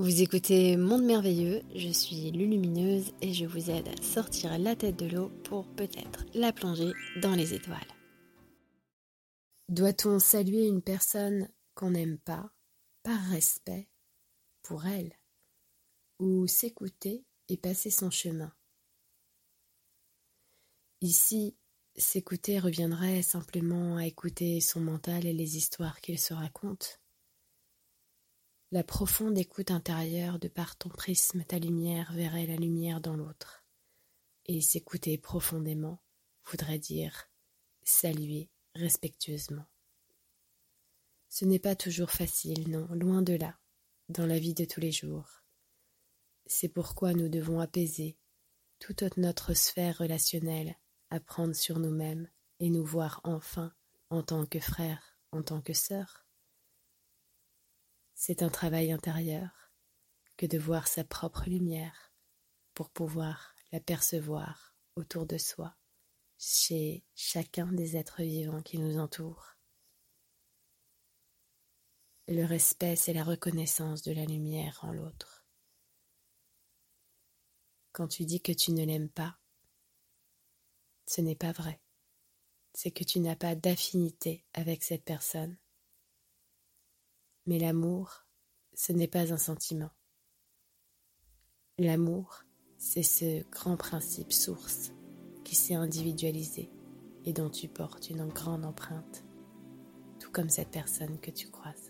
Vous écoutez Monde Merveilleux, je suis Lulumineuse et je vous aide à sortir la tête de l'eau pour peut-être la plonger dans les étoiles. Doit-on saluer une personne qu'on n'aime pas par respect pour elle ou s'écouter et passer son chemin? Ici, s'écouter reviendrait simplement à écouter son mental et les histoires qu'il se raconte la profonde écoute intérieure de par ton prisme, ta lumière verrait la lumière dans l'autre. Et s'écouter profondément voudrait dire saluer respectueusement. Ce n'est pas toujours facile, non, loin de là, dans la vie de tous les jours. C'est pourquoi nous devons apaiser toute notre sphère relationnelle, apprendre sur nous-mêmes et nous voir enfin en tant que frères, en tant que sœurs. C'est un travail intérieur que de voir sa propre lumière pour pouvoir la percevoir autour de soi, chez chacun des êtres vivants qui nous entourent. Le respect, c'est la reconnaissance de la lumière en l'autre. Quand tu dis que tu ne l'aimes pas, ce n'est pas vrai. C'est que tu n'as pas d'affinité avec cette personne mais l'amour, ce n'est pas un sentiment. L'amour, c'est ce grand principe source qui s'est individualisé et dont tu portes une grande empreinte, tout comme cette personne que tu croises.